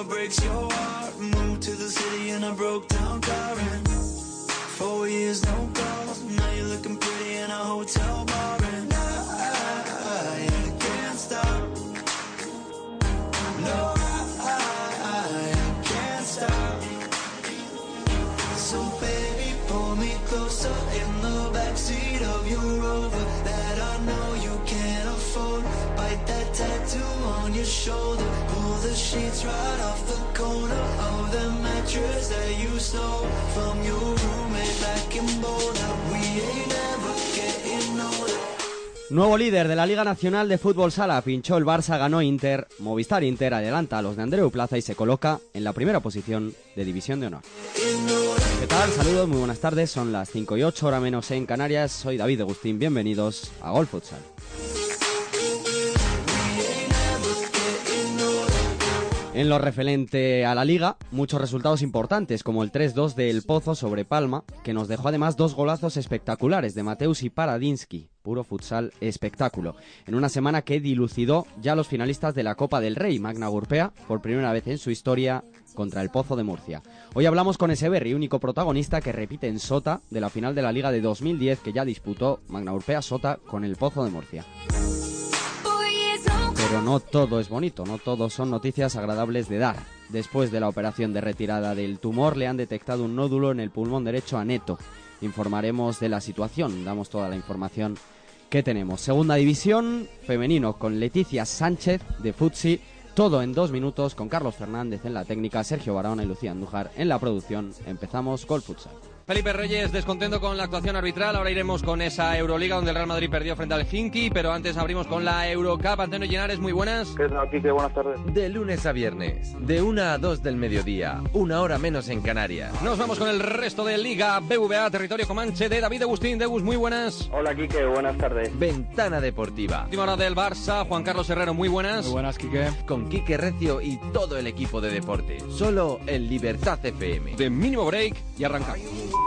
I it breaks your heart. Moved to the city and I broke down crying. Four years, no calls. Now you're looking pretty in a hotel bar. And I, I can't stop. No, I, I, I can't stop. So baby, pull me closer in the backseat of your Rover that I know you can't afford. Bite that tattoo on your shoulder. Nuevo líder de la Liga Nacional de Fútbol Sala, pinchó el Barça, ganó Inter, Movistar Inter adelanta a los de Andreu Plaza y se coloca en la primera posición de División de Honor. ¿Qué tal? Saludos, muy buenas tardes, son las 5 y 8, hora menos en Canarias, soy David Agustín, bienvenidos a Gol Futsal. En lo referente a la liga, muchos resultados importantes, como el 3-2 del Pozo sobre Palma, que nos dejó además dos golazos espectaculares de Mateus y Paradinsky, puro futsal espectáculo, en una semana que dilucidó ya los finalistas de la Copa del Rey, Magna Gurpea, por primera vez en su historia contra el Pozo de Murcia. Hoy hablamos con Eseberri, único protagonista que repite en Sota de la final de la Liga de 2010 que ya disputó Magna Gurpea Sota con el Pozo de Murcia. Pero no todo es bonito, no todo son noticias agradables de dar. Después de la operación de retirada del tumor, le han detectado un nódulo en el pulmón derecho a Neto. Informaremos de la situación, damos toda la información que tenemos. Segunda división, femenino, con Leticia Sánchez de Futsi. Todo en dos minutos con Carlos Fernández en la técnica, Sergio Barahona y Lucía Andújar en la producción. Empezamos Gol Futsal. Felipe Reyes descontento con la actuación arbitral. Ahora iremos con esa Euroliga donde el Real Madrid perdió frente al Finky, pero antes abrimos con la Eurocup. Antonio Llenares, muy buenas. ¿Qué tal, Quique? Buenas tardes. De lunes a viernes, de 1 a 2 del mediodía, una hora menos en Canarias. Nos vamos con el resto de Liga BVA Territorio Comanche de David Agustín. Degus, muy buenas. Hola, Quique. Buenas tardes. Ventana Deportiva. Última hora del Barça, Juan Carlos Herrero, muy buenas. Muy buenas, Quique. Con Quique Recio y todo el equipo de deporte. Solo en Libertad FM. De mínimo break y arrancamos.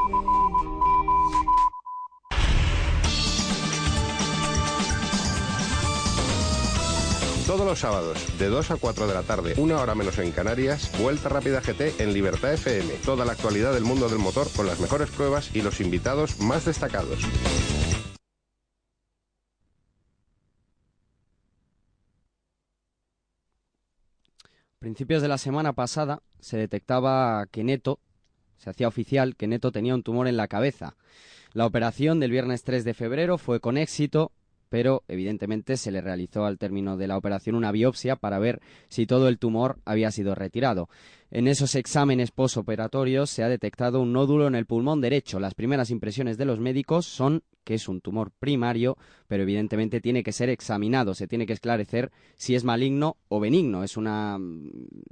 Todos los sábados, de 2 a 4 de la tarde, una hora menos en Canarias, Vuelta Rápida GT en Libertad FM. Toda la actualidad del mundo del motor con las mejores pruebas y los invitados más destacados. principios de la semana pasada se detectaba que Neto, se hacía oficial que Neto tenía un tumor en la cabeza. La operación del viernes 3 de febrero fue con éxito, pero evidentemente se le realizó al término de la operación una biopsia para ver si todo el tumor había sido retirado. En esos exámenes posoperatorios se ha detectado un nódulo en el pulmón derecho. Las primeras impresiones de los médicos son que es un tumor primario, pero evidentemente tiene que ser examinado, se tiene que esclarecer si es maligno o benigno. Es, una,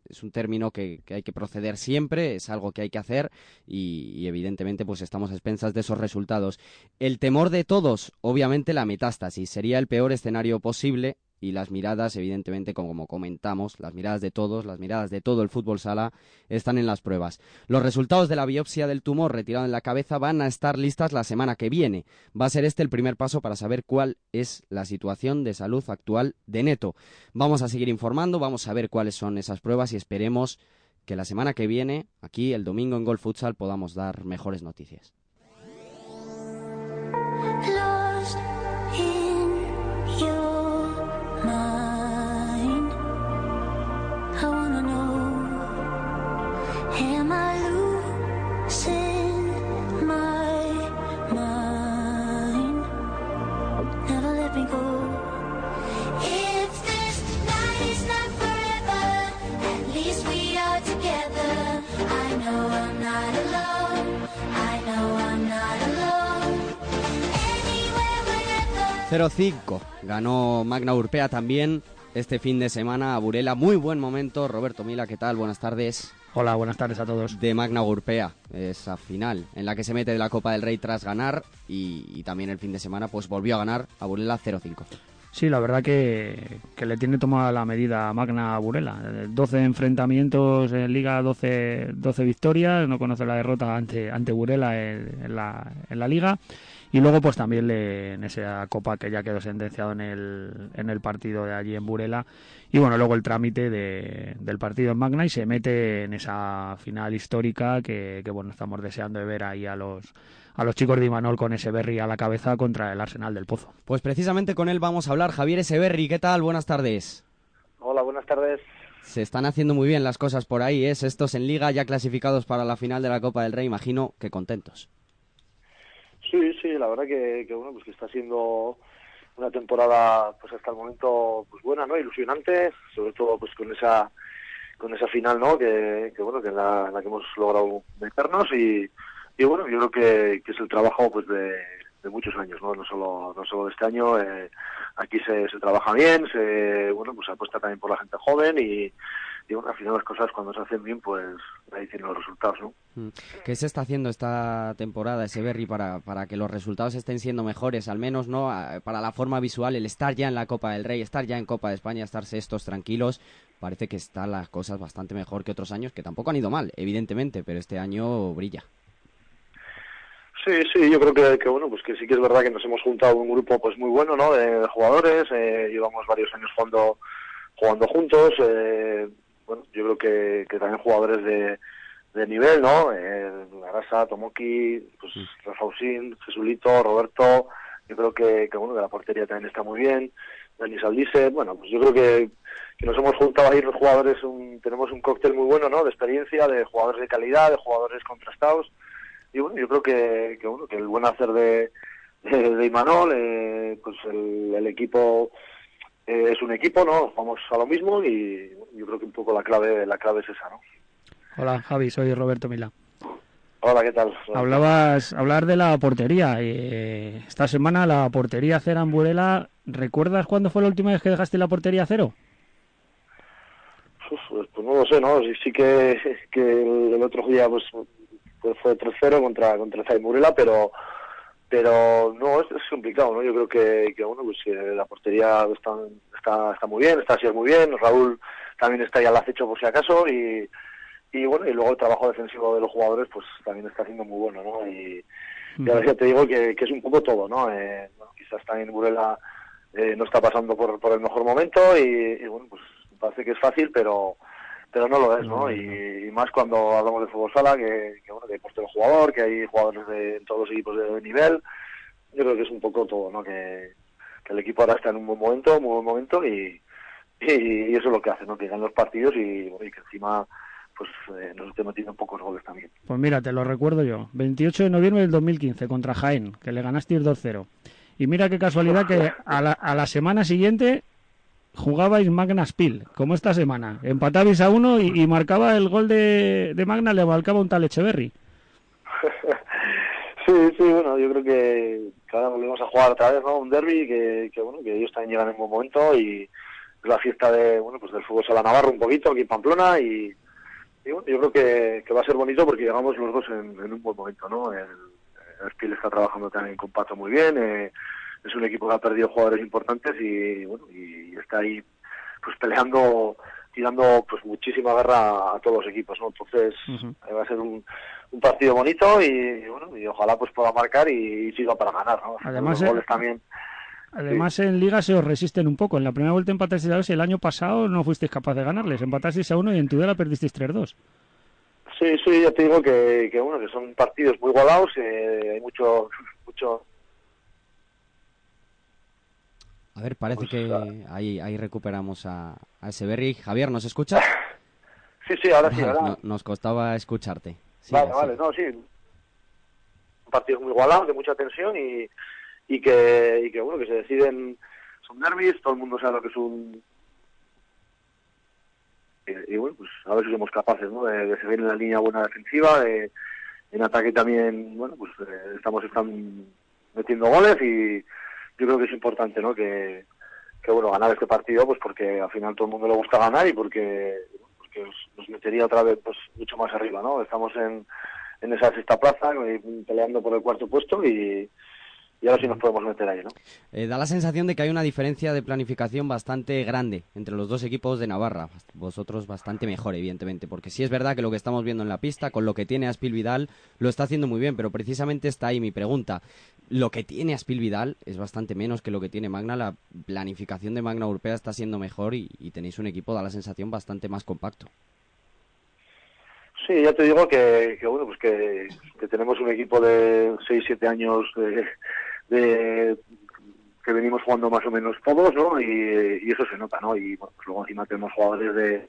es un término que, hay que proceder siempre, es algo que hay que hacer y, y, evidentemente pues estamos a expensas de esos resultados. El temor de todos, obviamente la metástasis, sería el peor escenario posible y las miradas, evidentemente, como comentamos, las miradas de todos, las miradas de todo el fútbol sala están en las pruebas. Los resultados de la biopsia del tumor retirado en la cabeza van a estar listas la semana que viene. Va a ser este el primer paso para saber cuál es la situación de salud actual de Neto. Vamos a seguir informando, vamos a ver cuáles son esas pruebas y esperemos que la semana que viene, aquí el domingo en Golf Futsal, podamos dar mejores noticias. 0-5. Ganó Magna Urpea también este fin de semana a Burela. Muy buen momento. Roberto Mila, ¿qué tal? Buenas tardes. Hola, buenas tardes a todos. De Magna Urpea, esa final en la que se mete de la Copa del Rey tras ganar y, y también el fin de semana pues volvió a ganar a Burela 0-5. Sí, la verdad que, que le tiene tomada la medida Magna Burela. Eh, 12 enfrentamientos en Liga, 12, 12 victorias, no conoce la derrota ante, ante Burela en, en la, en la Liga. Y luego pues también le, en esa Copa que ya quedó sentenciado en el, en el partido de allí en Burela. Y bueno, luego el trámite de- del partido en Magna y se mete en esa final histórica que, que bueno, estamos deseando de ver ahí a los, a los chicos de Imanol con ese Berry a la cabeza contra el Arsenal del Pozo. Pues precisamente con él vamos a hablar. Javier Eseberri, ¿qué tal? Buenas tardes. Hola, buenas tardes. Se están haciendo muy bien las cosas por ahí, ¿eh? Estos en Liga ya clasificados para la final de la Copa del Rey, imagino que contentos. Sí, sí, la verdad que, que, bueno, pues que está siendo una temporada pues hasta el momento pues buena, ¿no? Ilusionante, sobre todo pues con esa con esa final, ¿no? Que, que bueno, que en la, en la que hemos logrado meternos y, y bueno, yo creo que, que es el trabajo pues de, muchos años, ¿no? No solo no solo de este año, eh, aquí se, se trabaja bien, se bueno, pues apuesta también por la gente joven y al final las cosas cuando se hacen bien, pues ahí tienen los resultados, ¿no? Mm. ¿Qué se está haciendo esta temporada, Eseberri, para, para que los resultados estén siendo mejores, al menos no Ah, para la forma visual, el estar ya en la Copa del Rey, estar ya en Copa de España, estar sextos tranquilos? Parece que están las cosas bastante mejor que otros años, que tampoco han ido mal, evidentemente, pero este año brilla. Sí, sí, yo creo que, que, bueno, pues que sí que es verdad que nos hemos juntado un grupo pues muy bueno, ¿no? De, de jugadores, eh, llevamos varios años jugando, jugando juntos, eh, bueno, yo creo que, que también jugadores de, de nivel, ¿no? Eh, Arasa, Tomoki, pues Rafausín, Jesulito, Roberto, yo creo que, que bueno, que la portería también está muy bien, Dani Saldice, bueno, pues yo creo que, que nos hemos juntado ahí los jugadores, un, tenemos un cóctel muy bueno, ¿no? De experiencia, de jugadores de calidad, de jugadores contrastados, y bueno, yo creo que, que bueno, que el buen hacer de, de, de Imanol, eh, pues el, el equipo eh, es un equipo, ¿no? Vamos a lo mismo y yo creo que un poco la clave, la clave es esa, ¿no? Hola Javi, soy Roberto Mila. Hola, ¿qué tal? Hablabas, hablar de la portería. eh, esta semana la portería cero en Burela. ¿Recuerdas cuándo fue la última vez que dejaste la portería cero? Uf, pues, pues no lo sé, ¿no? Sí, sí que, el otro día pues, pues fue 3-0 contra, contra Zay Murela, pero pero no, es, es complicado, ¿no? Yo creo que, que bueno, pues que la portería está, está, está muy bien, está así muy bien, Raúl también está ahí al acecho por si acaso y, y bueno, y luego el trabajo defensivo de los jugadores pues también está siendo muy bueno, ¿no? Y, y ahora ya te digo que, que es un poco todo, ¿no? Eh, bueno, quizás también Burela eh, no está pasando por, por el mejor momento y, y, bueno, pues parece que es fácil, pero pero no lo es, ¿no? Y, y más cuando hablamos de fútbol sala, que, que bueno, que hay puesto el jugador, que hay jugadores de en todos los equipos de nivel, yo creo que es un poco todo, ¿no? Que, que el equipo ahora está en un buen momento, muy buen momento y, y, y eso es lo que hace, ¿no? Que ganan los partidos y, y que encima pues eh, nos esté metiendo pocos goles también. Pues mira, te lo recuerdo yo. 28 de noviembre del 2015 contra Jaén, que le ganaste 2-0. Y mira qué casualidad que a la, a la semana siguiente jugabais Magna Spiel, como esta semana. Empatabais a uno y, marcaba el gol de, de Magna, le marcaba un tal Echeverry. Sí, sí, bueno, yo creo que, que ahora volvemos a jugar otra vez, ¿no? Un derby que, que, bueno, que ellos también llegan en buen momento y es la fiesta de, bueno, pues del fútbol sala Navarro un poquito aquí en Pamplona y, y bueno, yo creo que, que va a ser bonito porque llegamos los dos en, en un buen momento, ¿no? El, el Spiel está trabajando también con Pato muy bien, eh, es un equipo que ha perdido jugadores importantes y, bueno, y está ahí pues peleando tirando pues muchísima guerra a todos los equipos, ¿no? Entonces va a ser un, un partido bonito y, bueno, y ojalá pues pueda marcar y, y siga para ganar, ¿no? Además, los eh, goles también. Además, en Liga se os resisten un poco. En la primera vuelta empatasteis a dos y el año pasado no fuisteis capaz de ganarles. Empatasteis a uno y en Tudela perdisteis 3-2. Sí, sí, ya te digo que, que bueno, que son partidos muy igualados, eh, hay mucho, mucho A ver, parece Pues, que ahí, ahí recuperamos a, a Eseberri. Javier, ¿nos escuchas? Sí, sí, ahora sí. No- nos costaba escucharte. Sí, vale, vale, no, sí. Un partido muy igualado, de mucha tensión y, y que, y que bueno, que se deciden, son derbis, todo el mundo sabe lo que es un... Y, y bueno, pues a ver si somos capaces, ¿no? De, de seguir en la línea buena defensiva, de, en ataque también, bueno, pues eh, estamos están metiendo goles y, yo creo que es importante, ¿no? Que, que bueno, ganar este partido, pues porque al final todo el mundo le gusta ganar y porque, porque nos, metería otra vez pues mucho más arriba, ¿no? Estamos en, en esa sexta plaza, eh, peleando por el cuarto puesto y, y ahora sí nos podemos meter ahí, ¿no? Eh, da la sensación de que hay una diferencia de planificación bastante grande entre los dos equipos de Navarra. Vosotros bastante mejor, evidentemente, porque sí es verdad que lo que estamos viendo en la pista, con lo que tiene Aspil Vidal, lo está haciendo muy bien, pero precisamente está ahí mi pregunta. Lo que tiene Aspil Vidal es bastante menos que lo que tiene Magna. La planificación de Magna Europea está siendo mejor y, y tenéis un equipo, da la sensación, bastante más compacto. Sí, ya te digo que, que bueno, pues que, que tenemos un equipo de 6, 7 años de, de- que venimos jugando más o menos todos, ¿no? Y, eso se nota, ¿no? Y bueno, pues luego encima tenemos jugadores de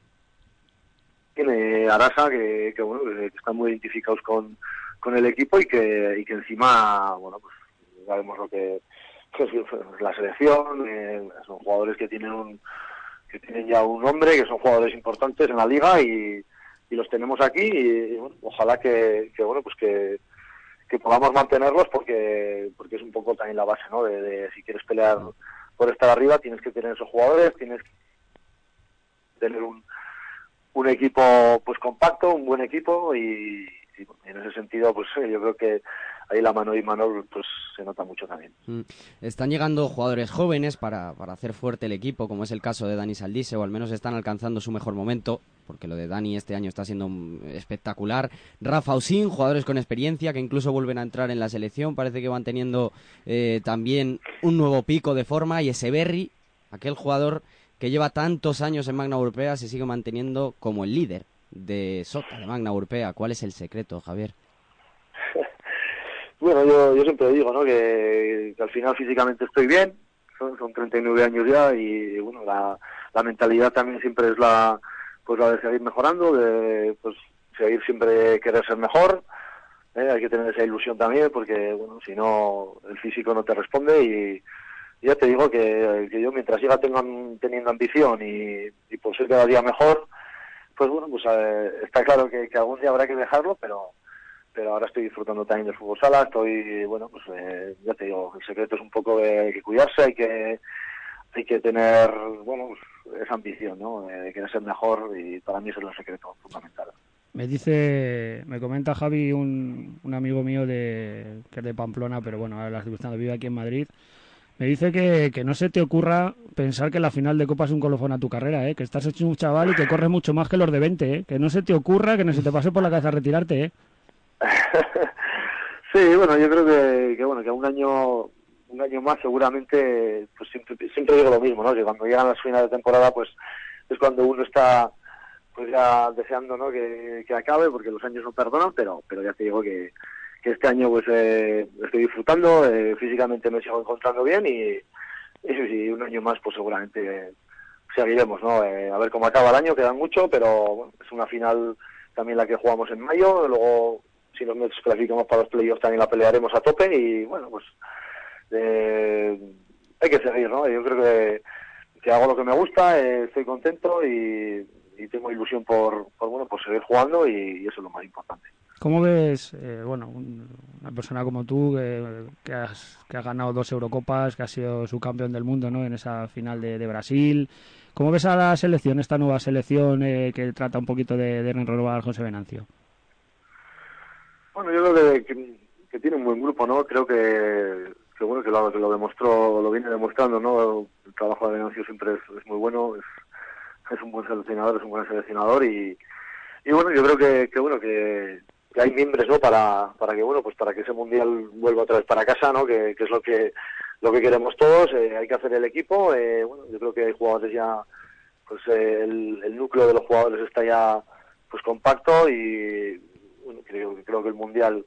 Arasa que, que, bueno, que están muy identificados con, con el equipo y que, y que encima, bueno, pues ya vemos lo que es la selección, eh, son jugadores que tienen un que tienen ya un nombre, que son jugadores importantes en la liga y, y los tenemos aquí y, bueno, ojalá que, bueno pues que, que podamos mantenerlos porque porque es un poco también la base no de, si quieres pelear por estar arriba tienes que tener esos jugadores tienes que tener un, un equipo pues compacto un buen equipo y, y, en ese sentido pues eh, yo creo que ahí la mano y Manol pues se nota mucho también Mm. Están llegando jugadores jóvenes para, para hacer fuerte el equipo, como es el caso de Dani Saldise, o al menos están alcanzando su mejor momento, porque lo de Dani este año está siendo mm, espectacular. Rafa Usín, jugadores con experiencia que incluso vuelven a entrar en la selección, parece que van teniendo eh, también un nuevo pico de forma, y Eseberri, aquel jugador que lleva tantos años en Magna Europea, se sigue manteniendo como el líder de Sota, de Magna Europea. ¿Cuál es el secreto, Javier? Bueno, yo, yo siempre digo, ¿no? Que, al final físicamente estoy bien, son, son 39 años ya y, bueno, la, la mentalidad también siempre es la, pues la de seguir mejorando, de pues seguir siempre querer ser mejor, ¿eh? hay que tener esa ilusión también porque, bueno, si no, el físico no te responde y, ya te digo que, yo mientras siga tengan, teniendo ambición y, y por ser cada día mejor, pues bueno, pues eh, está claro que, que algún día habrá que dejarlo, pero pero ahora estoy disfrutando también del fútbol sala, estoy, bueno, pues eh, ya te digo, el secreto es un poco de, hay que cuidarse, hay que hay que tener, bueno, pues, esa ambición, ¿no? De, querer ser mejor y para mí eso es el secreto fundamental. Me dice, me comenta Javi, un, un amigo mío de, que es de Pamplona, pero bueno, ahora las circunstancias vive aquí en Madrid. Me dice que, que no se te ocurra pensar que la final de Copa es un colofón a tu carrera, ¿eh? que estás hecho un chaval y que corres mucho más que los de 20, ¿eh? que no se te ocurra, que no se te pase por la cabeza retirarte. ¿eh? sí, bueno, yo creo que, bueno, que un año un año más seguramente, pues siempre, siempre digo lo mismo, ¿no? Que cuando llegan las finales de temporada, pues es cuando uno está pues ya deseando, ¿no? Que, que acabe, porque los años no perdonan, pero pero ya te digo que, que este año pues eh, estoy disfrutando, eh, físicamente me sigo encontrando bien y, y, y un año más pues seguramente seguiremos, ¿no? Eh, a ver cómo acaba el año, quedan mucho, pero bueno, es una final también la que jugamos en mayo, luego si nos clasificamos para los playoffs también la pelearemos a tope y bueno, pues eh, hay que seguir, ¿no? Yo creo que, que hago lo que me gusta, eh, estoy contento y, tengo ilusión por, bueno, por seguir jugando y, eso es lo más importante. ¿Cómo ves, eh, bueno, un- una persona como tú que, que, has, ganado dos Eurocopas, que has sido subcampeón del mundo ¿no? en esa final de, Brasil? ¿Cómo ves a la selección, esta nueva selección eh, que trata un poquito de, de renovar José Venancio? Bueno, yo creo que, que, tiene un buen grupo, ¿no? Creo que, que bueno, que lo, lo demostró, lo viene demostrando, ¿no? El trabajo de Venancio siempre es, muy bueno, es, es un buen seleccionador, es un buen seleccionador y, y bueno, yo creo que, que bueno, que, que hay miembros, ¿no? Para, para que, bueno, pues para que ese mundial vuelva otra vez para casa, ¿no? Que, que es lo que, lo que queremos todos, eh, hay que hacer el equipo, eh, bueno, yo creo que hay jugadores ya, pues eh, el, el núcleo de los jugadores está ya, pues compacto y, bueno, creo, creo que el mundial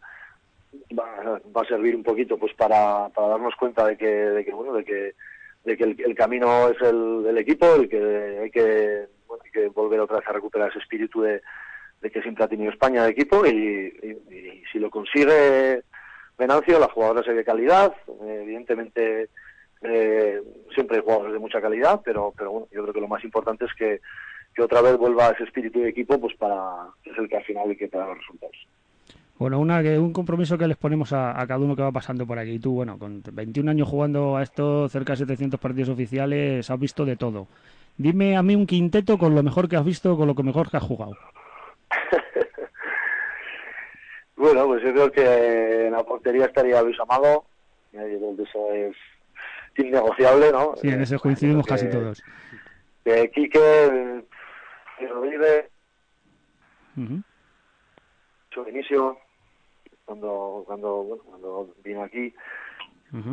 va, va a servir un poquito pues para, para darnos cuenta de que, de que bueno de que de que el, camino es el, el equipo el que hay que bueno, hay que volver otra vez a recuperar ese espíritu de, de que siempre ha tenido España de equipo y, si lo consigue Venancio las jugadoras hay de calidad evidentemente eh, siempre hay jugadores de mucha calidad pero pero bueno yo creo que lo más importante es que que otra vez vuelva ese espíritu de equipo pues para que es el que al final hay que traer los resultados Bueno, una, un compromiso que les ponemos a, a cada uno que va pasando por aquí. Tú, bueno, con 21 años jugando a esto, cerca de 700 partidos oficiales, has visto de todo. Dime a mí un quinteto con lo mejor que has visto, con lo que mejor que has jugado. Bueno, pues yo creo que en la portería estaría Luis Amado. Yo creo que eso es innegociable, ¿no? Sí, en Eh, ese coincidimos que- casi todos. Que Quique, Rodríguez, Ujú. su inicio, cuando, cuando, bueno, cuando vino aquí.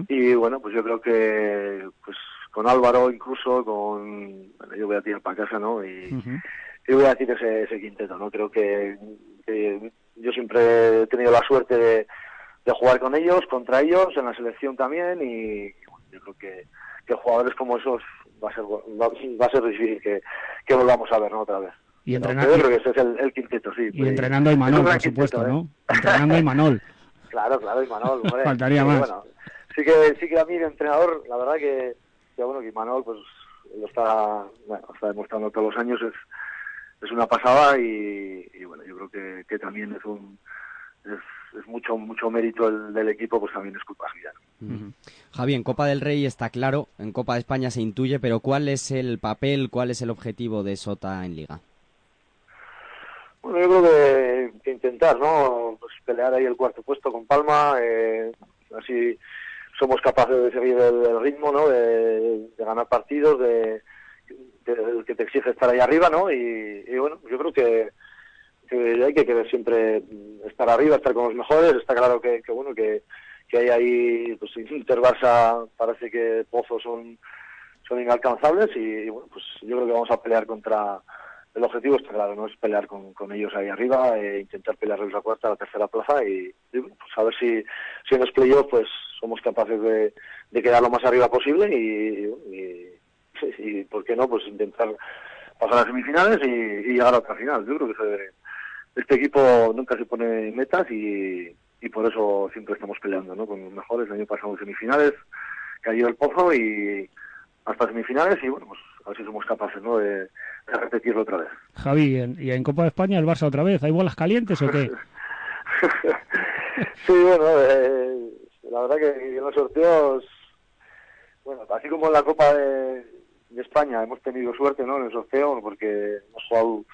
Y bueno, pues yo creo que pues con Álvaro incluso, con... Bueno, yo voy a tirar para casa, ¿no? Y, y voy a decir ese, ese quinteto, ¿no? Creo que, que yo siempre he tenido la suerte de, de jugar con ellos, contra ellos, en la selección también, y, y bueno, yo creo que, que jugadores como esos va a ser va, va a ser difícil que, que volvamos a ver, ¿no? Otra vez. Y, Pero entrena- yo creo que ese es el, el quinteto, sí. y pues, entrenando a Imanol, por supuesto, quinteto, ¿eh? ¿no? Entrenando a Imanol. Claro, claro, Imanol. hombre. Faltaría más. Bueno, sí que, sí que a mí de entrenador, la verdad que, que bueno, que Imanol pues lo está, bueno, está demostrando todos los años, es, es una pasada y, y, bueno, yo creo que, que también es un es, es mucho mucho mérito el, del equipo, pues también es culpa suya. ¿no? Javi, en Copa del Rey está claro, en Copa de España se intuye, pero ¿cuál es el papel, cuál es el objetivo de Sota en Liga? Bueno, yo creo que, que intentar, ¿no? Pues pelear ahí el cuarto puesto con Palma, eh, así somos capaces de seguir el, el ritmo, ¿no? De, de ganar partidos, de, de- que te exige estar ahí arriba, ¿no? Y, y bueno, yo creo que, que hay que querer siempre estar arriba, estar con los mejores. Está claro que, que bueno, que, que hay ahí, pues Inter Barça parece que pozos son, son inalcanzables y, bueno, pues yo creo que vamos a pelear contra el objetivo está claro, no es pelear con, con ellos ahí arriba, e intentar pelearles la cuarta, la tercera plaza y, y, pues a ver si, si en los playoffs pues somos capaces de, de quedar lo más arriba posible y, y, y, por qué no, pues intentar pasar a semifinales y, llegar a otra final. Yo creo que se- este equipo nunca se pone metas y, y por eso siempre estamos peleando ¿no? con los mejores. El año pasado en semifinales cayó el pozo y hasta semifinales y bueno, pues a ver si somos capaces ¿no? de, de repetirlo otra vez. Javi, en- ¿y en Copa de España el Barça otra vez? ¿Hay bolas calientes o qué? sí, bueno, eh, la verdad que en los sorteos, bueno, así como en la Copa de, de España hemos tenido suerte, ¿no? En el sorteo, porque hemos jugado,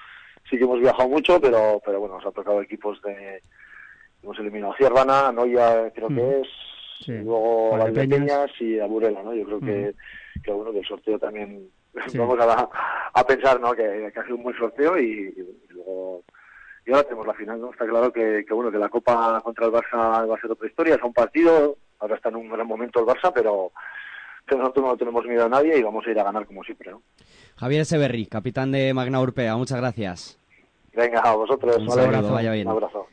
sí que hemos viajado mucho, pero, pero bueno, nos ha tocado equipos de, hemos eliminado Ciervana, Noya creo Mm. que es, Sí. y luego a Valdepeñas. Y a Burela, ¿no? Yo creo que, que bueno, que el sorteo también Sí. vamos a, a pensar, ¿no? Que, que ha sido un buen sorteo y, y luego y ahora tenemos la final, ¿no? Está claro que, que, bueno que la Copa contra el Barça va a ser otra historia, es un partido, ahora está en un gran momento el Barça, pero, pero nosotros no tenemos miedo a nadie y vamos a ir a ganar como siempre, ¿no? Javier Severri, capitán de Magna Urpea, muchas gracias. Venga, a vosotros, Un saludo, vaya bien. Un abrazo.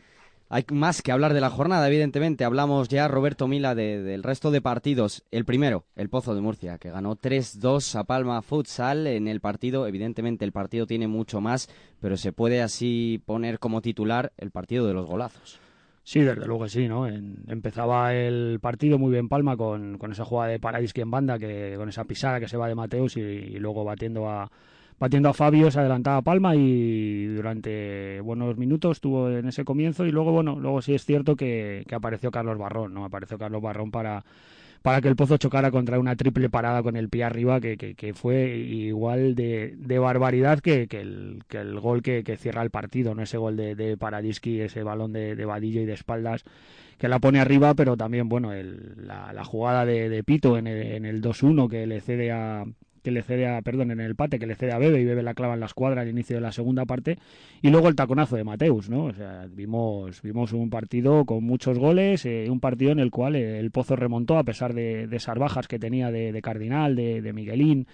Hay más que hablar de la jornada, evidentemente. Hablamos ya, Roberto Mila, de- del resto de partidos. El primero, el Pozo de Murcia, que ganó 3-2 a Palma Futsal en el partido. Evidentemente, el partido tiene mucho más, pero se puede así poner como titular el partido de los golazos. Sí, desde luego que sí, ¿no? En- empezaba el partido muy bien Palma con, con esa jugada de Paradisky en banda, que con esa pisada que se va de Mateus y, y luego batiendo a batiendo a Fabio se adelantaba Palma y durante buenos minutos estuvo en ese comienzo y luego bueno, luego sí es cierto que, apareció Carlos Barrón, ¿no? Apareció Carlos Barrón para para que el Pozo chocara contra una triple parada con el pie arriba que, que, fue igual de, de barbaridad que, que, el, que el gol que, cierra el partido, no ese gol de, de Paradisky, ese balón de, de vadillo y de espaldas que la pone arriba, pero también bueno el, la, la jugada de, de Pito en el, en el 2-1 que le cede a que le cede a, perdón, en el pate, que le cede a Bebe y Bebe la clava en la escuadra al inicio de la segunda parte, y luego el taconazo de Mateus, ¿no? Vimos, vimos un partido con muchos goles, eh, un partido en el cual el Pozo remontó a pesar de, de esas bajas que tenía de, de Cardinal, de, de Miguelín,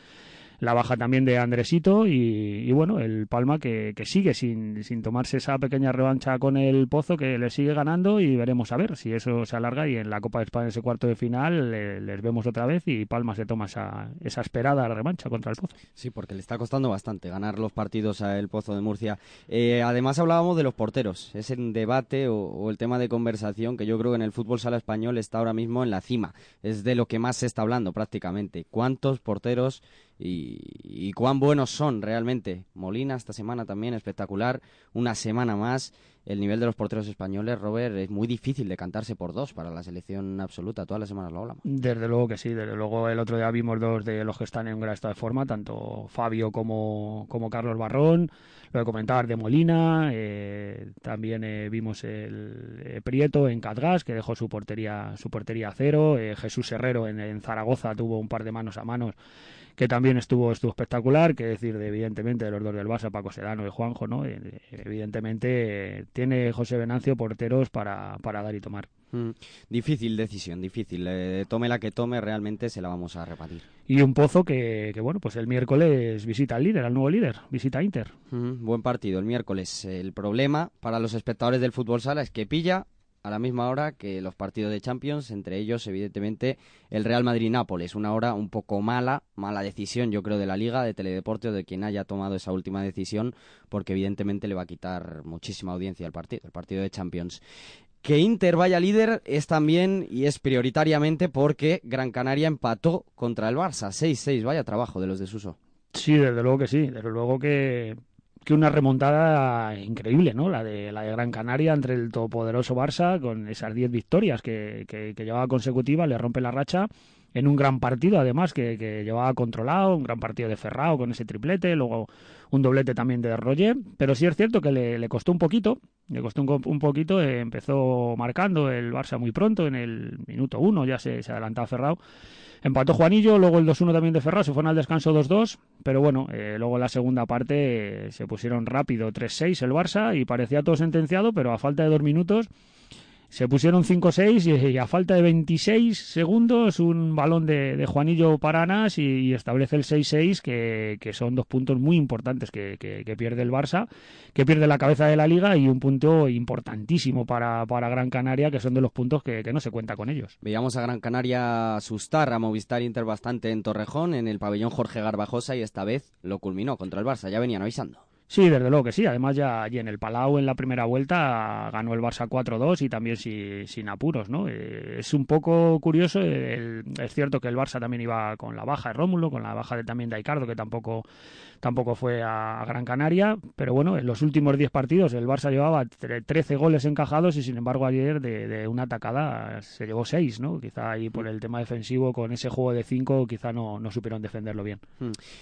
la baja también de Andresito y, bueno, el Palma que, que sigue sin, sin tomarse esa pequeña revancha con el Pozo que le sigue ganando y veremos a ver si eso se alarga y en la Copa de España ese cuarto de final le- les vemos otra vez y Palma se toma esa, esa esperada revancha contra el Pozo. Sí, porque le está costando bastante ganar los partidos a El Pozo de Murcia. Eh, además hablábamos de los porteros, ese debate o el tema de conversación que yo creo que en el fútbol sala español está ahora mismo en la cima. Es de lo que más se está hablando prácticamente. ¿Cuántos porteros y, cuán buenos son realmente? Molina esta semana también espectacular, una semana más. el nivel de los porteros españoles, Robert, es muy difícil de cantarse por dos para la selección absoluta. Todas las semanas lo hablamos. Desde luego que sí, desde luego el otro día vimos dos de los que están en gran estado de forma, tanto Fabio como, como Carlos Barrón, lo de comentar de Molina, eh, también eh, vimos el eh, Prieto en Catgas, que dejó su portería, su portería a cero, eh, Jesús Herrero en Zaragoza tuvo un par de manos a manos que también estuvo, estuvo espectacular, que decir, de, evidentemente, de los dos del Barça, Paco Sedano y Juanjo, ¿no? Eh, Evidentemente tiene José Venancio porteros para, para dar y tomar. Mm, Difícil decisión, difícil. Eh, tome la que tome, realmente se la vamos a repartir. Y un pozo que, que, bueno, pues el miércoles visita al líder, al nuevo líder, visita a Inter. Mm, Buen partido el miércoles. El problema para los espectadores del fútbol sala es que pilla a la misma hora que los partidos de Champions, entre ellos, evidentemente, el Real Madrid-Nápoles. Una hora un poco mala, mala decisión, yo creo, de la Liga, de Teledeporte o de quien haya tomado esa última decisión, porque evidentemente le va a quitar muchísima audiencia al partido, el partido de Champions. Que Inter vaya líder es también y es prioritariamente porque Gran Canaria empató contra el Barça. 6-6, vaya trabajo de los de Suso. Sí, desde luego que sí. Desde luego que, que una remontada increíble, ¿no? La de, la de Gran Canaria entre el todopoderoso Barça con esas 10 victorias que, que, que llevaba consecutivas, le rompe la racha en un gran partido, además, que, que, llevaba controlado, un gran partido de Ferrao con ese triplete, luego un doblete también de Roger, pero sí es cierto que le, le costó un poquito, le costó un, un poquito, eh, empezó marcando el Barça muy pronto, en el minuto uno ya se, se adelantaba Ferrao, empató Juanillo, luego el 2-1 también de Ferrao, se fueron al descanso 2-2, pero bueno, eh, luego la segunda parte eh, se pusieron rápido 3-6 el Barça y parecía todo sentenciado, pero a falta de dos minutos se pusieron 5-6 y, a falta de 26 segundos un balón de, Juanillo Paranas y, y, establece el 6-6 que, que, son dos puntos muy importantes que, que, que, pierde el Barça, que pierde la cabeza de la liga y un punto importantísimo para, para Gran Canaria que son de los puntos que, no se cuenta con ellos. Veíamos a Gran Canaria asustar a Movistar Inter bastante en Torrejón, en el pabellón Jorge Garbajosa y esta vez lo culminó contra el Barça, ya venían avisando. Sí, desde luego que sí. Además, ya allí en el Palau, en la primera vuelta, ganó el Barça 4-2 y también sin, sin apuros, ¿no? Eh, es un poco curioso. El, es cierto que el Barça también iba con la baja de Rómulo, con la baja de, también de Aicardo, que tampoco, tampoco fue a, Gran Canaria. Pero bueno, en los últimos 10 partidos el Barça llevaba 13 goles encajados y sin embargo ayer de, de una atacada se llevó 6, ¿no? Quizá ahí por el tema defensivo, con ese juego de 5, quizá no, no supieron defenderlo bien.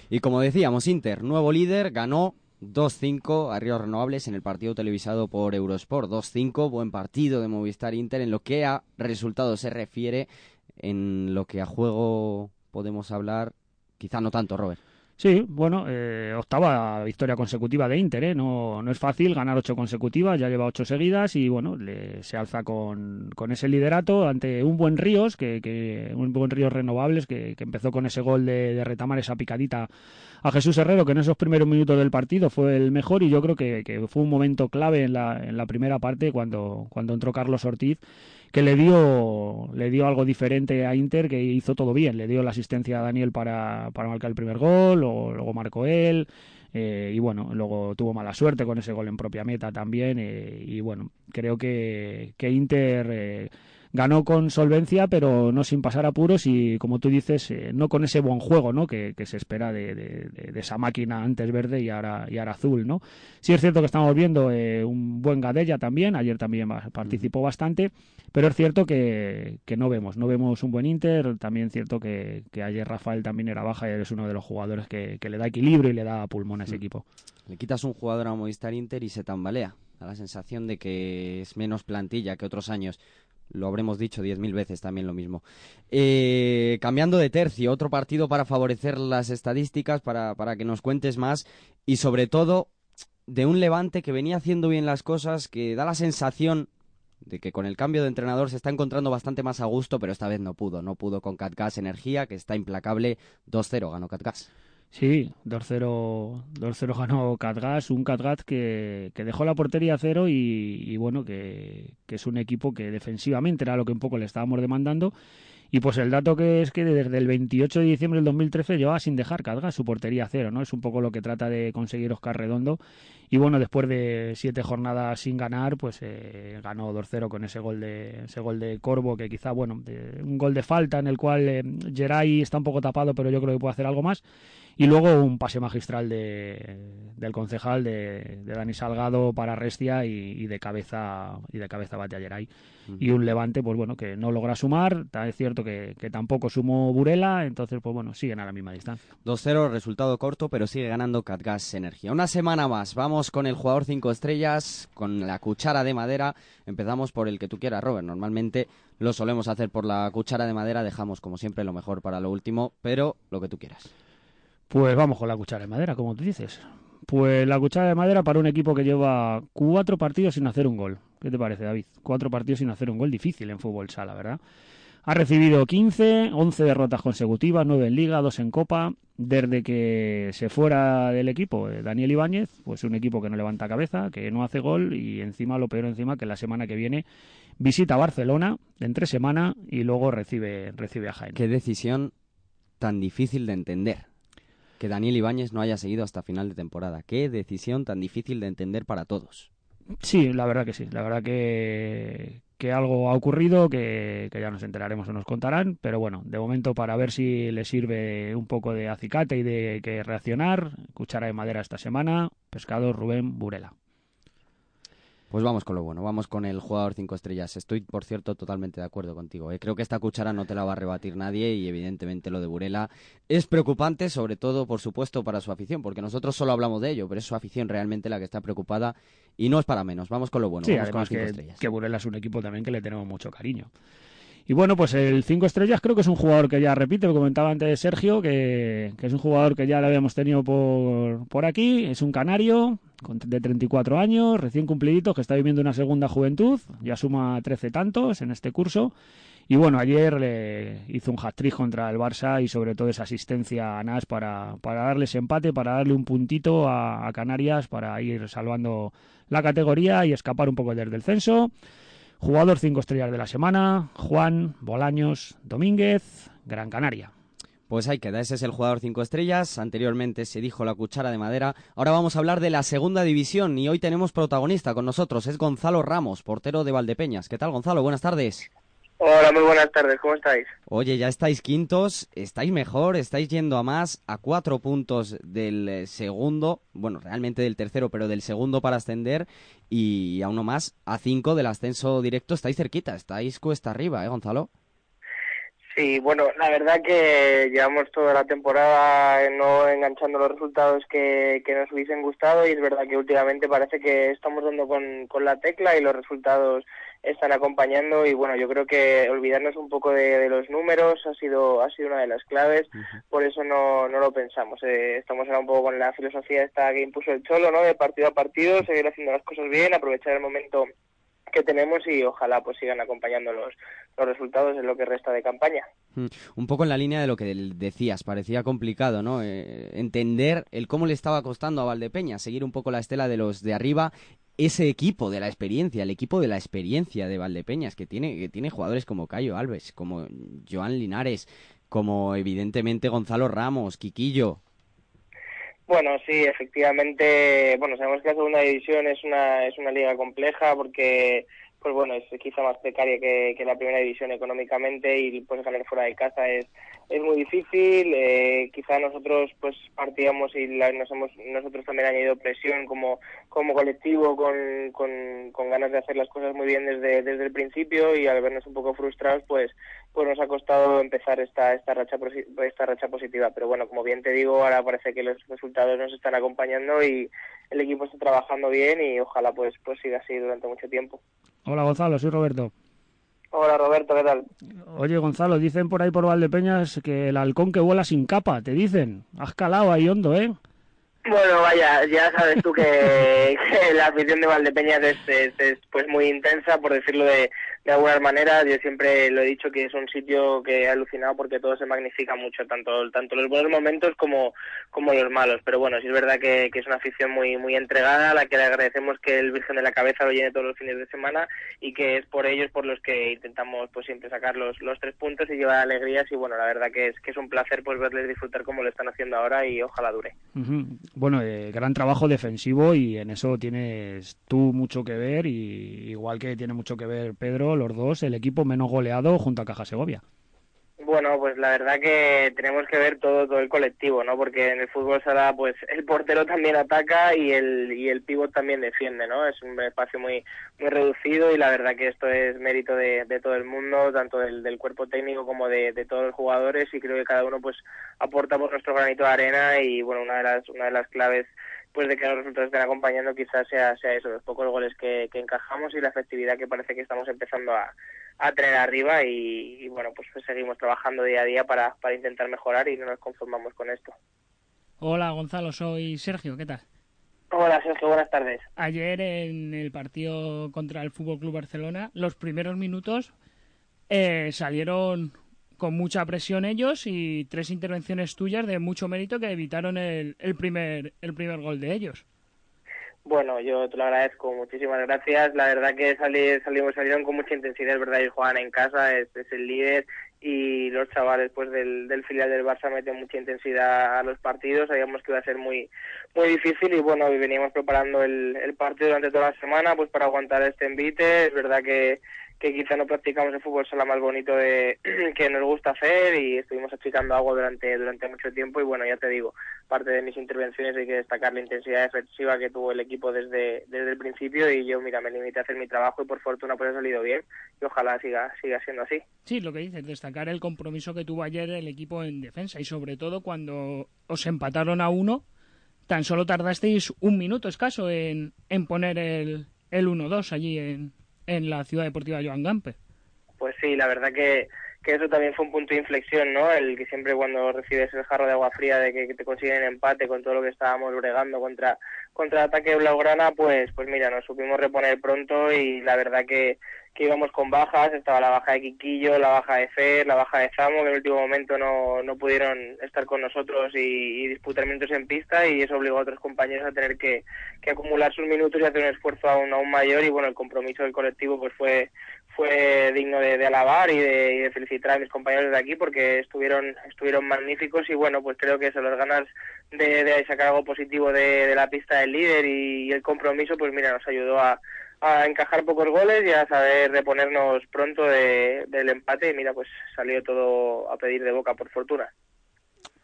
Y como decíamos, Inter, nuevo líder, ganó 2-5 a Ríos Renovables en el partido televisado por Eurosport. 2-5, buen partido de Movistar Inter en lo que a resultados se refiere, en lo que a juego podemos hablar, quizá no tanto, Robert. Sí, bueno, eh, octava victoria consecutiva de Inter, ¿eh? no, no es fácil ganar ocho consecutivas, ya lleva ocho seguidas y bueno, le, se alza con, con, ese liderato ante un buen Ríos, que, que un buen Ríos renovables, que, empezó con ese gol de, retamar esa picadita a Jesús Herrero, que en esos primeros minutos del partido fue el mejor y yo creo que, que fue un momento clave en la, en la primera parte cuando, cuando entró Carlos Ortiz que le dio le dio algo diferente a Inter que hizo todo bien. Le dio la asistencia a Daniel para, para marcar el primer gol luego, luego marcó él eh, y bueno luego tuvo mala suerte con ese gol en propia meta también eh, y bueno creo que, que Inter eh, ganó con solvencia, pero no sin pasar apuros y, como tú dices, eh, no con ese buen juego ¿no? que, que se espera de, de, de, esa máquina antes verde y ahora, y ahora azul. ¿no? Sí es cierto que estamos viendo eh, un buen Gadella también, ayer también participó bastante, pero es cierto que, que no vemos, no vemos un buen Inter, también es cierto que, que ayer Rafael también era baja y es uno de los jugadores que, que le da equilibrio y le da pulmón a ese equipo. Le quitas un jugador a Movistar Inter y se tambalea. Da la sensación de que es menos plantilla que otros años lo habremos dicho diez mil veces también lo mismo. Eh, cambiando de tercio, otro partido para favorecer las estadísticas, para, para que nos cuentes más y sobre todo de un Levante que venía haciendo bien las cosas, que da la sensación de que con el cambio de entrenador se está encontrando bastante más a gusto, pero esta vez no pudo, no pudo con Catgas Energía, que está implacable, 2-0 ganó Catgas. Sí, 2-0 ganó Catgas, un Catgas que, que, dejó la portería a cero y, bueno, que, que, es un equipo que defensivamente era lo que un poco le estábamos demandando. Y pues el dato que es que desde el 28 de diciembre del 2013 llevaba sin dejar Catgas su portería a cero, ¿no? Es un poco lo que trata de conseguir Oscar Redondo Y bueno, después de siete jornadas sin ganar, pues eh, ganó 2-0 con ese gol de ese gol de Corvo, que quizá, bueno, de- un gol de falta en el cual eh, Geray está un poco tapado, pero yo creo que puede hacer algo más. Y luego un pase magistral de, del concejal de, de Dani Salgado para Restia y, y de cabeza y de cabeza bate a Geray. Y un Levante, pues bueno, que no logra sumar. Es cierto que, que tampoco sumó Burela, entonces, pues bueno, siguen a la misma distancia. 2-0, resultado corto, pero sigue ganando Catgas Energía. Una semana más, vamos con el jugador 5 estrellas, con la cuchara de madera. Empezamos por el que tú quieras, Robert. Normalmente lo solemos hacer por la cuchara de madera, dejamos como siempre lo mejor para lo último, pero lo que tú quieras. Pues vamos con la cuchara de madera, como tú dices. Pues la cuchara de madera para un equipo que lleva cuatro partidos sin hacer un gol. ¿Qué te parece, David? Cuatro partidos sin hacer un gol, difícil en fútbol sala, ¿verdad? Ha recibido 15, 11 derrotas consecutivas, 9 en Liga, 2 en Copa. Desde que se fuera del equipo eh, Daniel Ibáñez, pues un equipo que no levanta cabeza, que no hace gol y encima, lo peor encima, que la semana que viene visita Barcelona entre semana y luego recibe, recibe a Jaén. Qué decisión tan difícil de entender. Que Daniel Ibáñez no haya seguido hasta final de temporada. Qué decisión tan difícil de entender para todos. Sí, la verdad que sí. La verdad que, que algo ha ocurrido, que, que ya nos enteraremos o nos contarán. Pero bueno, de momento para ver si le sirve un poco de acicate y de que reaccionar. Cuchara de madera esta semana. Pescado Rubén Burela. Pues vamos con lo bueno, vamos con el jugador 5 estrellas. Estoy, por cierto, totalmente de acuerdo contigo. ¿eh? Creo que esta cuchara no te la va a rebatir nadie y evidentemente lo de Burela es preocupante, sobre todo, por supuesto, para su afición, porque nosotros solo hablamos de ello, pero es su afición realmente la que está preocupada y no es para menos. Vamos con lo bueno, sí, vamos con 5 que, estrellas. que Burela es un equipo también que le tenemos mucho cariño. Y bueno, pues el 5 estrellas creo que es un jugador que ya repite, lo comentaba antes Sergio, que, es un jugador que ya lo habíamos tenido por, por aquí, es un canario con- de 34 años, recién cumplidito, que está viviendo una segunda juventud, ya suma 13 tantos en este curso. Y bueno, ayer le hizo un hat-trick contra el Barça y sobre todo esa asistencia a Nas para, para darle ese empate, para darle un puntito a, a Canarias, para ir salvando la categoría y escapar un poco del descenso. Jugador 5 estrellas de la semana, Juan Bolaños Domínguez, Gran Canaria. Pues ahí queda, ese es el jugador 5 estrellas. Anteriormente se dijo la cuchara de madera. Ahora vamos a hablar de la segunda división y hoy tenemos protagonista con nosotros. Es Gonzalo Ramos, portero de Valdepeñas. ¿Qué tal, Gonzalo? Buenas tardes. Hola, muy buenas tardes, ¿cómo estáis? Oye, ya estáis quintos, estáis mejor, estáis yendo a más, a cuatro puntos del eh, segundo, bueno, realmente del tercero, pero del segundo para ascender, y a uno más, a cinco del ascenso directo, estáis cerquita, estáis cuesta arriba, ¿eh, Gonzalo? Sí, bueno, la verdad que llevamos toda la temporada eh, no enganchando los resultados que, que nos hubiesen gustado y es verdad que últimamente parece que estamos dando con, con la tecla y los resultados están acompañando y bueno, yo creo que olvidarnos un poco de, de los números ha sido ha sido una de las claves, por eso no, no lo pensamos. Eh, estamos ahora un poco con la filosofía esta que impuso el Cholo, ¿no? De partido a partido, seguir haciendo las cosas bien, aprovechar el momento que tenemos y ojalá pues sigan acompañando los, los resultados en lo que resta de campaña. Mm, Un poco en la línea de lo que decías, parecía complicado, ¿no? Eh, entender el cómo le estaba costando a Valdepeñas, seguir un poco la estela de los de arriba, ese equipo de la experiencia, el equipo de la experiencia de Valdepeñas, que tiene, que tiene jugadores como Cayo Alves, como Joan Linares, como evidentemente Gonzalo Ramos, Quiquillo. Bueno, sí, efectivamente, bueno, sabemos que la segunda división es una es una liga compleja porque pues bueno, es quizá más precaria que, que la primera división económicamente y pues ganar fuera de casa es es muy difícil, eh, quizá nosotros pues partíamos y la- nos hemos nosotros también añadido presión como como colectivo con, con, con ganas de hacer las cosas muy bien desde desde el principio y al vernos un poco frustrados pues pues nos ha costado empezar esta esta racha esta racha positiva pero bueno como bien te digo ahora parece que los resultados nos están acompañando y el equipo está trabajando bien y ojalá pues pues siga así durante mucho tiempo Hola Gonzalo, soy Roberto. hola Roberto qué tal Oye Gonzalo, dicen por ahí por Valdepeñas que el halcón que vuela sin capa, te dicen. Has calado ahí hondo, ¿eh? Bueno, vaya, ya sabes tú que, que la afición de Valdepeñas es, es, es, pues muy intensa, por decirlo de, de algunas maneras. Yo siempre lo he dicho que es un sitio que he alucinado porque todo se magnifica mucho, tanto tanto los buenos momentos como, como los malos. Pero bueno, sí es verdad que, es una afición muy muy entregada, a la que le agradecemos que el Virgen de la Cabeza lo llene todos los fines de semana y que es por ellos por los que intentamos pues siempre sacar los, los tres puntos y llevar alegrías y bueno, la verdad que es que es un placer pues verles disfrutar como lo están haciendo ahora y ojalá dure. Bueno, eh, gran trabajo defensivo y en eso tienes tú mucho que ver y igual que tiene mucho que ver Pedro, los dos, el equipo menos goleado junto a Caja Segovia. Bueno, pues la verdad que tenemos que ver todo todo el colectivo, ¿no? Porque en el fútbol sala, pues el portero también ataca y el y el pívot también defiende, ¿no? Es un espacio muy muy reducido y la verdad que esto es mérito de, todo el mundo, tanto del, cuerpo técnico como de, todos los jugadores y creo que cada uno pues aporta por nuestro granito de arena y bueno, una de las una de las claves pues de que los resultados estén acompañando quizás sea, sea eso, los pocos goles que, que encajamos y la efectividad que parece que estamos empezando a, a tener arriba y, y bueno, pues, pues seguimos trabajando día a día para, para intentar mejorar y no nos conformamos con esto. Hola Gonzalo, soy Sergio, ¿qué tal? Hola Sergio, buenas tardes. Ayer en el partido contra el Fútbol Club Barcelona, los primeros minutos eh, salieron con mucha presión ellos y tres intervenciones tuyas de mucho mérito que evitaron el, el primer el primer gol de ellos. Bueno, yo te lo agradezco, muchísimas gracias. La verdad que salí, salimos, salieron con mucha intensidad, es verdad, ellos juegan en casa, es, es el líder y los chavales pues del, filial del Barça meten mucha intensidad a los partidos, sabíamos que iba a ser muy muy difícil y bueno, veníamos preparando el, el partido durante toda la semana pues para aguantar este envite, es verdad que que quizá no practicamos el fútbol sala más bonito de que nos gusta hacer y estuvimos achicando agua durante durante mucho tiempo y bueno ya te digo parte de mis intervenciones hay que destacar la intensidad defensiva que tuvo el equipo desde desde el principio y yo mira me limité a hacer mi trabajo y por fortuna pues ha salido bien y ojalá siga siga siendo así. Sí, lo que dices, destacar el compromiso que tuvo ayer el equipo en defensa y sobre todo cuando os empataron a uno, tan solo tardasteis un minuto escaso en, en poner el, el 1-2 allí en, en la ciudad deportiva Joan Gamper. Pues sí, la verdad que, que eso también fue un punto de inflexión, ¿no? El que siempre cuando recibes el jarro de agua fría de que, te consiguen empate con todo lo que estábamos bregando contra contra el ataque blaugrana, pues pues mira, nos supimos reponer pronto y la verdad que, que íbamos con bajas, estaba la baja de Quiquillo, la baja de Fer, la baja de Zamo, que en el último momento no, no pudieron estar con nosotros y, y disputar minutos en pista y eso obligó a otros compañeros a tener que, que acumular sus minutos y hacer un esfuerzo aún, aún mayor y bueno, el compromiso del colectivo pues fue fue digno de, de alabar y de, y de felicitar a mis compañeros de aquí porque estuvieron estuvieron magníficos y bueno pues creo que eso las ganas de, de sacar algo positivo de, la pista del líder y, y el compromiso pues mira nos ayudó a, a encajar pocos goles y a saber reponernos pronto de, del empate y mira pues salió todo a pedir de boca por fortuna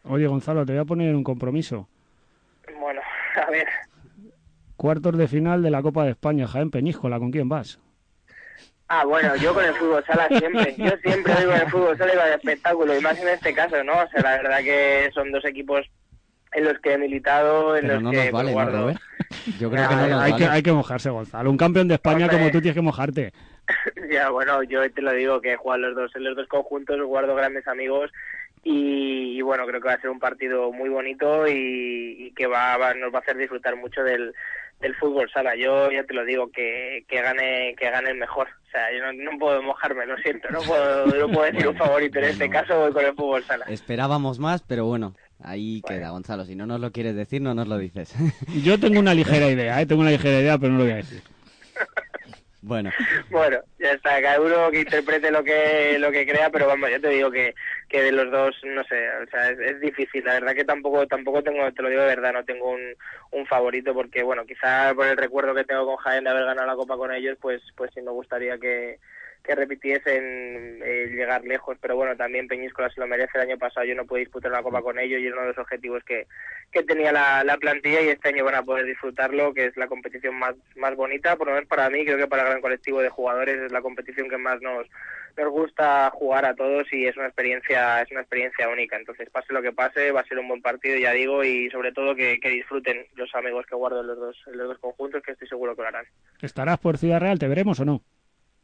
Oye, Gonzalo, te voy a poner un compromiso. bueno a ver Cuartos de final de la Copa de España, Jaén Peñíscola, ¿con quién vas? Ah, bueno, yo con el fútbol sala siempre. Yo siempre voy con el fútbol sala y con el espectáculo, y más en este caso, ¿no? O sea, la verdad que son dos equipos en los que he militado, en Pero los no que nos vale, pues, ¿no? Yo creo que no nos hay, que, vale. hay que mojarse, Gonzalo. Un campeón de España Hombre. como tú tienes que mojarte. ya, bueno, yo te lo digo, que he jugado los dos, en los dos conjuntos, guardo grandes amigos y, y bueno, creo que va a ser un partido muy bonito y, y que va, va- nos va a hacer disfrutar mucho del, del fútbol sala. Yo ya te lo digo, que, que gane que gane el mejor. O sea, yo no, no puedo mojarme, lo siento, no puedo, no puedo decir un favorito. En este caso voy con el fútbol sala. Esperábamos más, pero bueno, ahí queda, Gonzalo. Si no nos lo quieres decir, no nos lo dices. Yo tengo una ligera idea, ¿eh? Tengo una ligera idea, pero no lo voy a decir. Bueno, Bueno, ya está, cada uno que interprete lo que lo que crea, pero vamos, yo te digo que, que de los dos, no sé, o sea, es, es difícil, la verdad que tampoco tampoco tengo, te lo digo de verdad, no tengo un, favorito porque, bueno, quizá por el recuerdo que tengo con Jaén de haber ganado la Copa con ellos, pues pues sí me gustaría que, que repitiesen eh, llegar lejos, pero bueno, también Peñíscola se lo merece, el año pasado yo no pude disputar una Copa con ellos y es uno de los objetivos que, que tenía la, la plantilla y este año van a poder disfrutarlo, que es la competición más, más bonita, por lo menos para mí, creo que para el gran colectivo de jugadores es la competición que más nos, nos gusta jugar a todos y es una experiencia, es una experiencia única. Entonces, pase lo que pase, va a ser un buen partido, ya digo, y sobre todo que, que disfruten los amigos que guardo en los dos, en los dos conjuntos, que estoy seguro que lo harán. ¿Estarás por Ciudad Real? ¿Te veremos o no?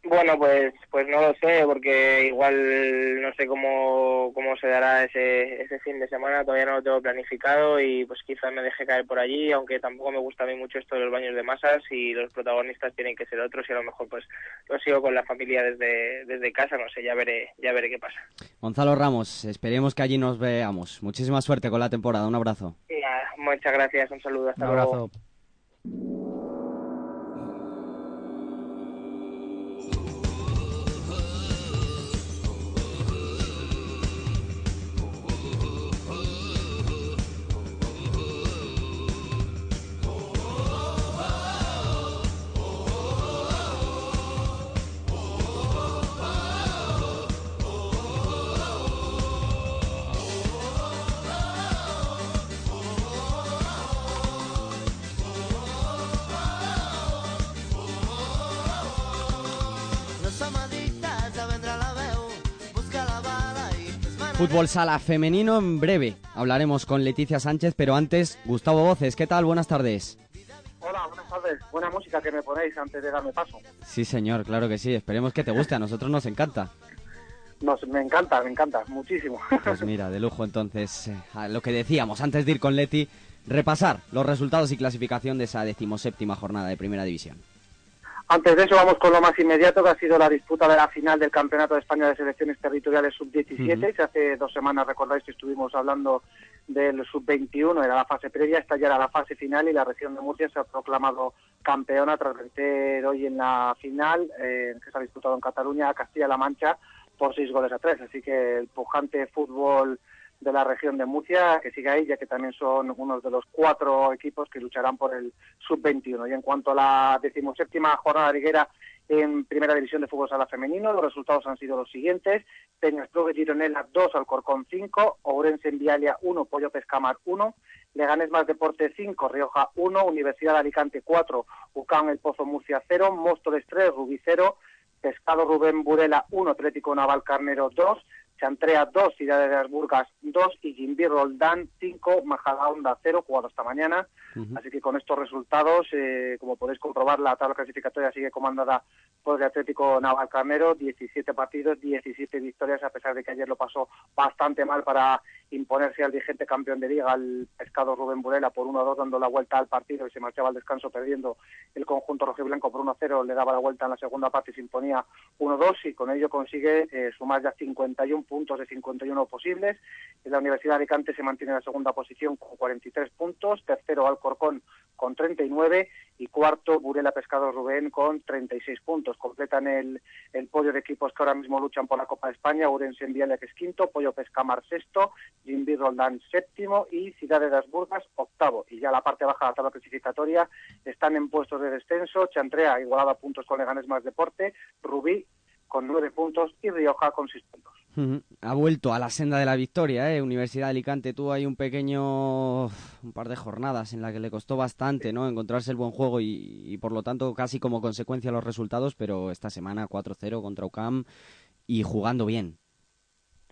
Bueno, pues pues no lo sé, porque igual no sé cómo, cómo se dará ese, ese fin de semana, todavía no lo tengo planificado y pues quizás me deje caer por allí, aunque tampoco me gusta a mí mucho esto de los baños de masas y los protagonistas tienen que ser otros y a lo mejor pues lo sigo con la familia desde, desde casa, no sé, ya veré, ya veré qué pasa. Gonzalo Ramos, esperemos que allí nos veamos. Muchísima suerte con la temporada. Un abrazo. Nada, muchas gracias, un saludo, hasta Un abrazo. Fútbol sala femenino en breve. Hablaremos con Leticia Sánchez, pero antes, Gustavo Voces. ¿Qué tal? Buenas tardes. Hola, buenas tardes. Buena música que me ponéis antes de darme paso. Sí, señor, claro que sí. Esperemos que te guste. A nosotros nos encanta. Nos, me encanta, me encanta, muchísimo. Pues mira, de lujo entonces. eh, a lo que decíamos antes de ir con Leti, repasar los resultados y clasificación de esa decimoséptima jornada de Primera División. Antes de eso vamos con lo más inmediato, que ha sido la disputa de la final del Campeonato de España de Selecciones Territoriales Sub-17. Ujú. Y Hace dos semanas, recordáis que estuvimos hablando del Sub-21, era la fase previa, esta ya era la fase final y la región de Murcia se ha proclamado campeona tras vencer hoy en la final, eh, que se ha disputado en Cataluña, a Castilla-La Mancha por seis goles a tres. Así que el pujante fútbol de la región de Murcia, que sigue ahí, ya que también son uno de los cuatro equipos que lucharán por el sub-21. Y en cuanto a la decimoséptima jornada liguera en Primera División de Fútbol Sala Femenino, los resultados han sido los siguientes. Peñas de Gironella 2, Alcorcón 5, Ourense en Vialia 1, Pollo Pescamar 1, Leganés Más Deporte 5, Rioja 1, Universidad de Alicante 4, UCAM El Pozo Murcia 0, Móstoles 3, Rubí 0, Pescado Rubén Burela 1, Atlético Naval Carnero 2, Chantrea 2, Ciudad de las Burgas 2 y Gimbir Roldán 5, Majadahonda 0, jugado esta mañana. Así que con estos resultados, eh, como podéis comprobar, la tabla clasificatoria sigue comandada por el Atlético Navalcarnero, 17 partidos, 17 victorias, a pesar de que ayer lo pasó bastante mal para imponerse al vigente campeón de liga, al pescado Rubén Burela, por 1-2, dando la vuelta al partido y se marchaba al descanso perdiendo el conjunto rojiblanco por 1-0, le daba la vuelta en la segunda parte y se imponía 1-2 y con ello consigue eh, sumar ya 51 puntos de 51 posibles. La Universidad de Alicante se mantiene en la segunda posición con 43 puntos, tercero Alcorcón con 39 y cuarto Burela Pescado Rubén con 36 puntos. Completan el, el podio de equipos que ahora mismo luchan por la Copa de España, Urense en Viale que es quinto, Pollo Pescamar sexto, Jimbir Roldán séptimo y Ciudad de las Burgas octavo. Y ya la parte baja de la tabla clasificatoria están en puestos de descenso, Chantrea igualada a puntos con Leganés Más Deporte, Rubí con nueve puntos y Rioja con seis puntos. Ha vuelto a la senda de la victoria, ¿eh? Universidad de Alicante tuvo ahí un pequeño... un par de jornadas en la que le costó bastante, ¿no? Encontrarse el buen juego y, por lo tanto casi como consecuencia los resultados, pero esta semana 4-0 contra UCAM y jugando bien.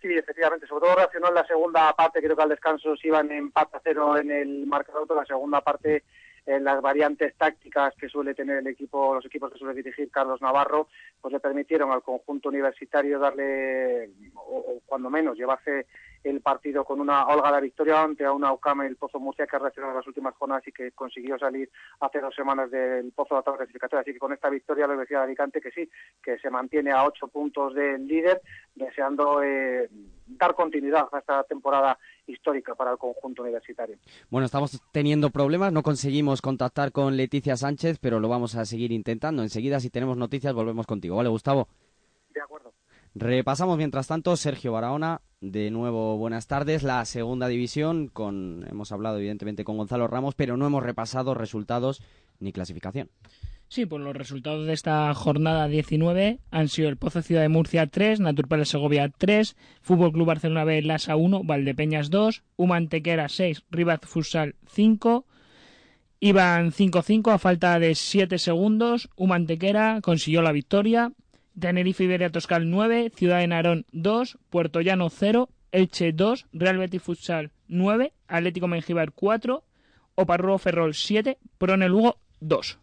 Sí, efectivamente, sobre todo reaccionó en la segunda parte, creo que al descanso se iban empate a cero en el marcador, la segunda parte en las variantes tácticas que suele tener el equipo, los equipos que suele dirigir Carlos Navarro, pues le permitieron al conjunto universitario darle, o, o cuando menos, llevarse el partido con una holgada victoria ante a una UCAM el Pozo Murcia que ha reaccionado en las últimas jornadas y que consiguió salir hace dos semanas del Pozo de la tabla clasificatoria. Así que con esta victoria la Universidad de Alicante que sí, que se mantiene a ocho puntos del líder, deseando eh, dar continuidad a esta temporada histórica para el conjunto universitario. Bueno, estamos teniendo problemas, no conseguimos contactar con Leticia Sánchez, pero lo vamos a seguir intentando. Enseguida, si tenemos noticias, volvemos contigo. ¿Vale, Gustavo? De acuerdo. Repasamos mientras tanto, Sergio Barahona, de nuevo buenas tardes, la segunda división, con hemos hablado evidentemente con Gonzalo Ramos, pero no hemos repasado resultados ni clasificación. Sí, pues los resultados de esta jornada 19 han sido el Pozo Ciudad de Murcia 3, Naturpales Segovia 3, Fútbol Club Barcelona B Lasa 1, Valdepeñas 2, Humantequera 6, Rivas Futsal 5, iban 5-5 a falta de 7 segundos, Humantequera consiguió la victoria, Tenerife Iberia Toscal 9, Ciudad de Narón 2, Puerto Llano 0, Elche 2, Real Betis Futsal 9, Atlético Mengíbar 4, Oparruo Ferrol 7, Prone Lugo 2.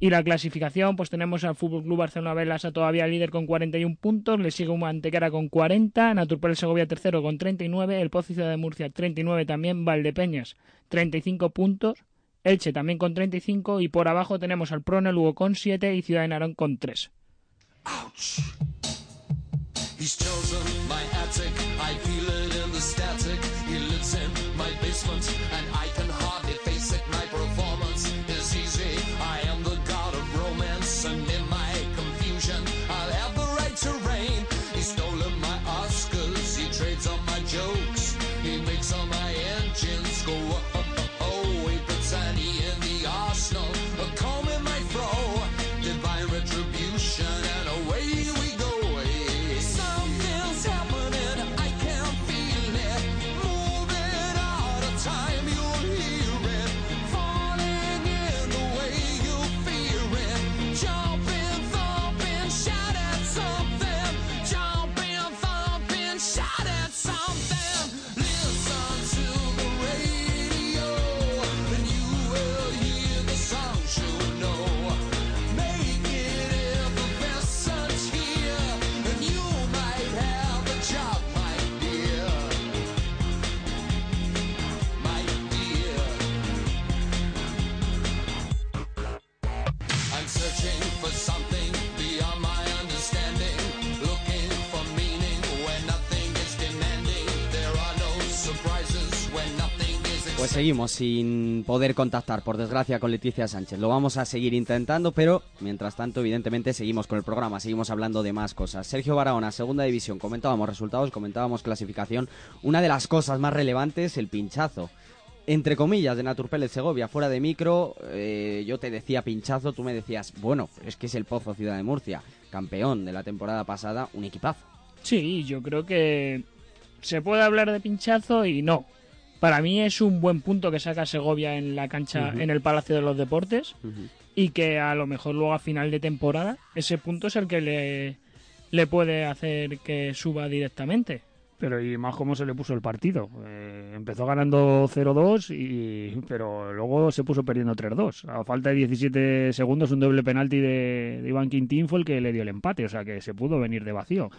Y la clasificación, pues tenemos al Fútbol Club Barcelona Velasa todavía líder con 41 puntos, le sigue un Antequera con 40, Naturpel Segovia tercero con 39, el Pozo Ciudad de Murcia 39 también, Valdepeñas 35 puntos, Elche también con 35 y por abajo tenemos al Prone Lugo con 7 y Ciudad de Narón con 3. Ouch! He's told seguimos sin poder contactar, por desgracia, con Leticia Sánchez. Lo vamos a seguir intentando, pero mientras tanto, evidentemente, seguimos con el programa, seguimos hablando de más cosas. Sergio Barahona, segunda división, comentábamos resultados, comentábamos clasificación. Una de las cosas más relevantes, el pinchazo. Entre comillas, de Naturpélez Segovia, fuera de micro, eh, yo te decía pinchazo, tú me decías, bueno, es que es el Pozo Ciudad de Murcia, campeón de la temporada pasada, un equipazo. Sí, yo creo que se puede hablar de pinchazo y no. Para mí es un buen punto que saca Segovia en la cancha, en el Palacio de los Deportes, y que a lo mejor luego a final de temporada ese punto es el que le, le puede hacer que suba directamente. Pero y más cómo se le puso el partido. Eh, empezó ganando 0-2, y, pero luego se puso perdiendo 3-2. A falta de 17 segundos, un doble penalti de, de Iván Quintín fue el que le dio el empate. O sea que se pudo venir de vacío.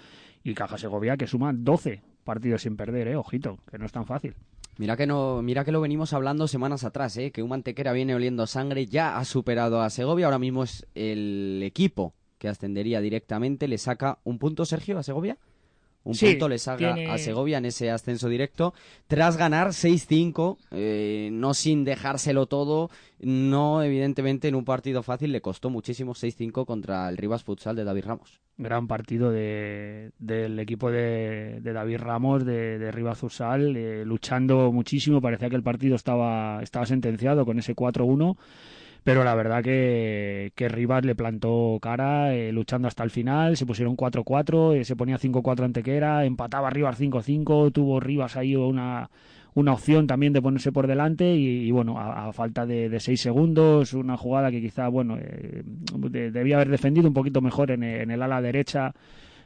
Y Caja Segovia que suma 12 partidos sin perder, eh, ojito, que no es tan fácil. Mira que no, mira que lo venimos hablando semanas atrás, ¿eh? que un Mantequera viene oliendo sangre, ya ha superado a Segovia, ahora mismo es el equipo que ascendería directamente, le saca un punto Sergio a Segovia. Un Sí, punto le saca tiene- a Segovia en ese ascenso directo, tras ganar 6-5, eh, no sin dejárselo todo, no evidentemente en un partido fácil, le costó muchísimo 6-5 contra el Rivas Futsal de David Ramos. Gran partido de, del equipo de, de David Ramos, de, de Rivas Futsal, eh, luchando muchísimo. Parecía que el partido estaba, estaba sentenciado con ese 4-1. Pero la verdad que, que Rivas le plantó cara, eh, luchando hasta el final. Se pusieron 4-4, eh, se ponía 5-4 Antequera, empataba Rivas 5-5. Tuvo Rivas ahí una, una opción también de ponerse por delante. Y, bueno, a, falta de, 6 segundos, una jugada que quizá, bueno, eh, de- debía haber defendido un poquito mejor en, en el ala derecha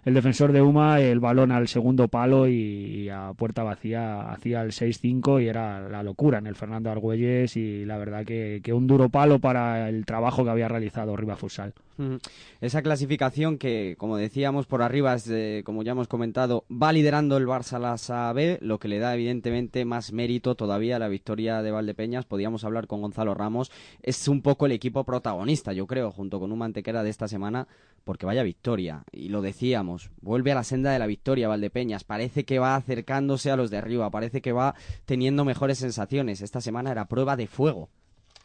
el defensor de Uma el balón al segundo palo y, a puerta vacía hacía el 6-5 y era la locura en el Fernando Argüelles y la verdad que, que un duro palo para el trabajo que había realizado Riva Futsal. Ujú. Esa clasificación que, como decíamos, por arriba, es de- como ya hemos comentado, va liderando el Barça Lasa B, lo que le da evidentemente más mérito todavía a la victoria de Valdepeñas. Podíamos hablar con Gonzalo Ramos. Es un poco el equipo protagonista, yo creo, junto con un mantequera de esta semana, porque vaya victoria. Y lo decíamos, vuelve a la senda de la victoria Valdepeñas. Parece que va acercándose a los de arriba, parece que va teniendo mejores sensaciones. Esta semana era prueba de fuego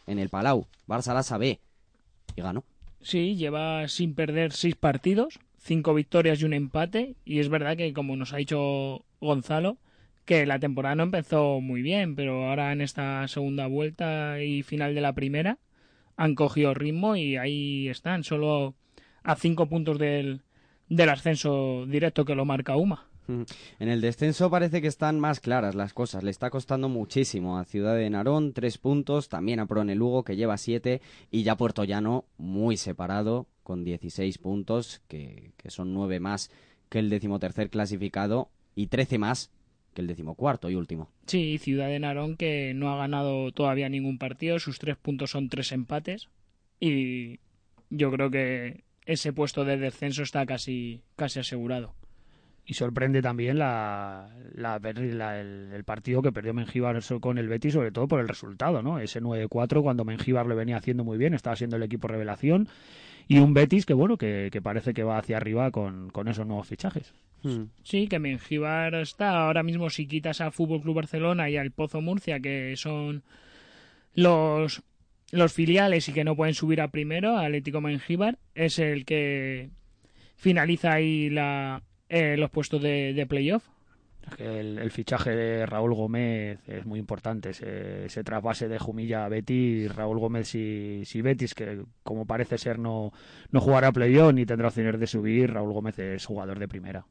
en el Palau. Barça Lasa B. Y ganó. Sí, lleva sin perder seis partidos, cinco victorias y un empate. Y es verdad que, como nos ha dicho Gonzalo, que la temporada no empezó muy bien, pero ahora en esta segunda vuelta y final de la primera han cogido ritmo y ahí están, solo a cinco puntos del, del ascenso directo que lo marca UMA. Ujú. En el descenso parece que están más claras las cosas. Le está costando muchísimo a Ciudad de Narón, tres puntos. También a Prone Lugo, que lleva siete. Y ya Puerto Llano, muy separado, con 16 puntos, que, que son nueve más que el decimotercer clasificado. Y 13 más que el decimocuarto y último. Sí, Ciudad de Narón que no ha ganado todavía ningún partido, sus tres puntos son tres empates y yo creo que ese puesto de descenso está casi, casi asegurado. Y sorprende también la, la- ver la- el, el partido que perdió Mengíbar con el Betis, sobre todo por el resultado, ¿no? Ese 9-4 cuando Mengíbar le venía haciendo muy bien, estaba siendo el equipo revelación. Y un Betis que, bueno, que, que parece que va hacia arriba con, con esos nuevos fichajes. Sí, que Mengíbar está ahora mismo si quitas al Fútbol Club Barcelona y al Pozo Murcia, que son los, los filiales y que no pueden subir a primero, Atlético Mengíbar es el que finaliza ahí la, eh, los puestos de, de playoff. El, el fichaje de Raúl Gómez es muy importante. Ese, ese trasvase de Jumilla a Betis, Raúl Gómez y, si Betis, que como parece ser no, no jugará playoff ni tendrá opciones de subir, Raúl Gómez es jugador de primera.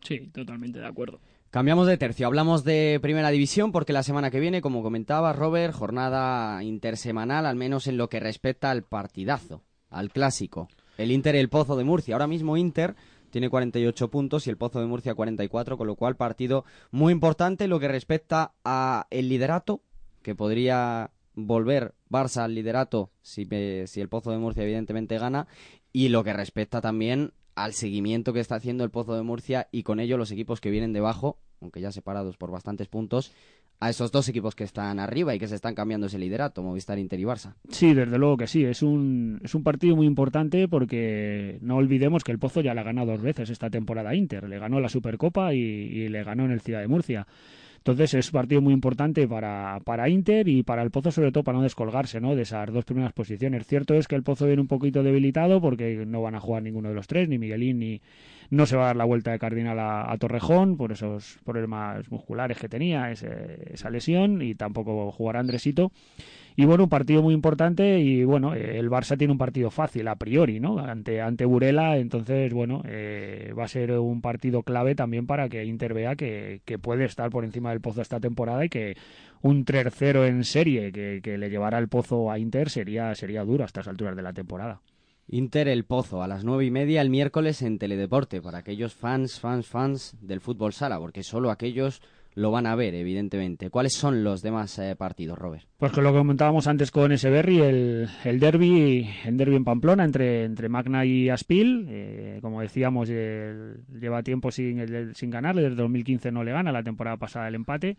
Sí, totalmente de acuerdo. Cambiamos de tercio, hablamos de primera división porque la semana que viene, como comentaba Robert, jornada intersemanal, al menos en lo que respecta al partidazo, al clásico. El Inter y el Pozo de Murcia. Ahora mismo Inter tiene 48 puntos y el Pozo de Murcia 44, con lo cual partido muy importante en lo que respecta a el liderato, que podría volver Barça al liderato si, eh, si el Pozo de Murcia evidentemente gana, y lo que respecta también al seguimiento que está haciendo el Pozo de Murcia y con ello los equipos que vienen debajo, aunque ya separados por bastantes puntos, a esos dos equipos que están arriba y que se están cambiando ese liderato, Movistar, Inter y Barça. Sí, desde luego que sí. Es un, es un partido muy importante porque no olvidemos que el Pozo ya le ha ganado dos veces esta temporada Inter. Le ganó la Supercopa y, y le ganó en el Ciudad de Murcia. Entonces es un partido muy importante para, para Inter y para el Pozo sobre todo para no descolgarse ¿no? de esas dos primeras posiciones. Cierto es que el Pozo viene un poquito debilitado porque no van a jugar ninguno de los tres, ni Miguelín ni no se va a dar la vuelta de Cardinal a, Torrejón por esos problemas musculares que tenía, ese- esa lesión y tampoco jugará Andresito. Y bueno, un partido muy importante y bueno, eh, el Barça tiene un partido fácil a priori, ¿no? Ante, ante Burela, entonces bueno, eh, va a ser un partido clave también para que Inter vea que, que puede estar por encima del Pozo esta temporada y que un tercero en serie que, que le llevará el Pozo a Inter sería, sería duro a estas alturas de la temporada. Inter El Pozo a las nueve y media el miércoles en Teledeporte para aquellos fans, fans, fans del fútbol sala, porque solo aquellos lo van a ver, evidentemente. ¿Cuáles son los demás eh, partidos, Robert? Pues que lo que comentábamos antes con ese Berry, el, el derby, el derby en Pamplona entre, entre Magna y Aspil. eh, como decíamos, el- lleva tiempo sin, sin ganarle, desde 2015 no le gana, la temporada pasada el empate.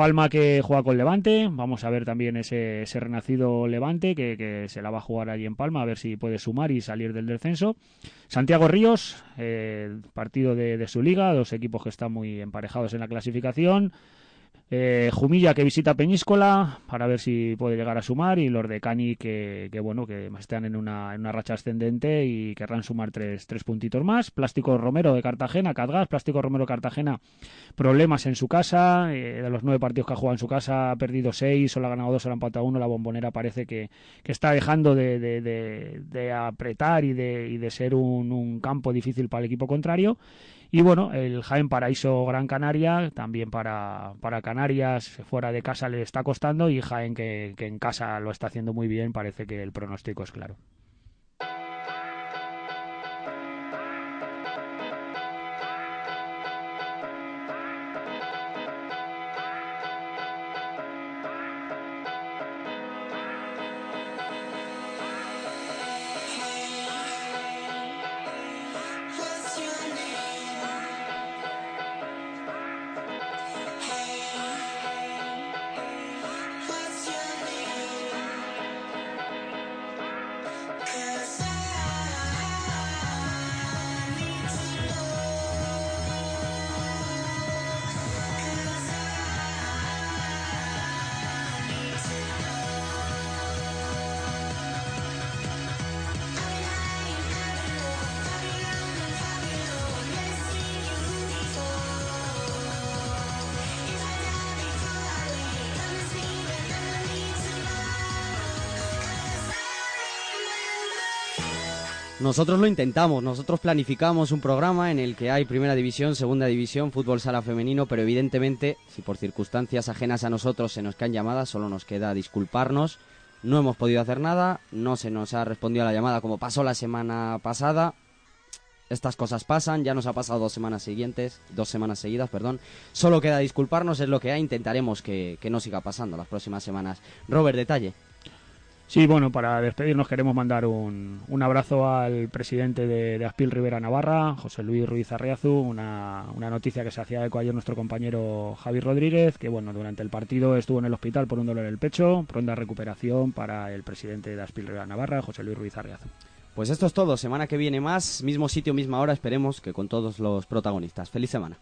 Palma que juega con Levante, vamos a ver también ese, ese renacido Levante que, se la va a jugar allí en Palma, a ver si puede sumar y salir del descenso. Santiago Ríos, eh, partido de su liga, dos equipos que están muy emparejados en la clasificación. Eh, Jumilla que visita Peñíscola para ver si puede llegar a sumar y los de Cani que, bueno que están en una, en una racha ascendente y querrán sumar tres, tres puntitos más. Plástico Romero de Cartagena, Cadgas, Plástico Romero Cartagena, problemas en su casa. eh, de los nueve partidos que ha jugado en su casa ha perdido seis, solo ha ganado dos, solo ha empatado uno. La bombonera parece que, que está dejando de, de- de- de apretar y de, y de ser un, un campo difícil para el equipo contrario. Y bueno, el Jaén Paraíso Gran Canaria, también para, para Canarias fuera de casa le está costando y Jaén que, que en casa lo está haciendo muy bien, parece que el pronóstico es claro. Nosotros lo intentamos, nosotros planificamos un programa en el que hay primera división, segunda división, fútbol sala femenino, pero evidentemente, si por circunstancias ajenas a nosotros se nos caen llamadas, solo nos queda disculparnos. No hemos podido hacer nada, no se nos ha respondido a la llamada como pasó la semana pasada. Estas cosas pasan, ya nos ha pasado dos semanas siguientes, dos semanas seguidas, perdón. Solo queda disculparnos, es lo que hay, intentaremos que, que no siga pasando las próximas semanas. Robert, detalle. Sí, bueno, para despedirnos queremos mandar un, un abrazo al presidente de, Aspil Rivera Navarra, José Luis Ruiz Arriazu, una, una, noticia que se hacía eco ayer nuestro compañero Javi Rodríguez, que bueno, durante el partido estuvo en el hospital por un dolor en el pecho, pronta recuperación para el presidente de Aspil Rivera Navarra, José Luis Ruiz Arriazu. Pues esto es todo, semana que viene más, mismo sitio, misma hora, esperemos que con todos los protagonistas. Feliz semana.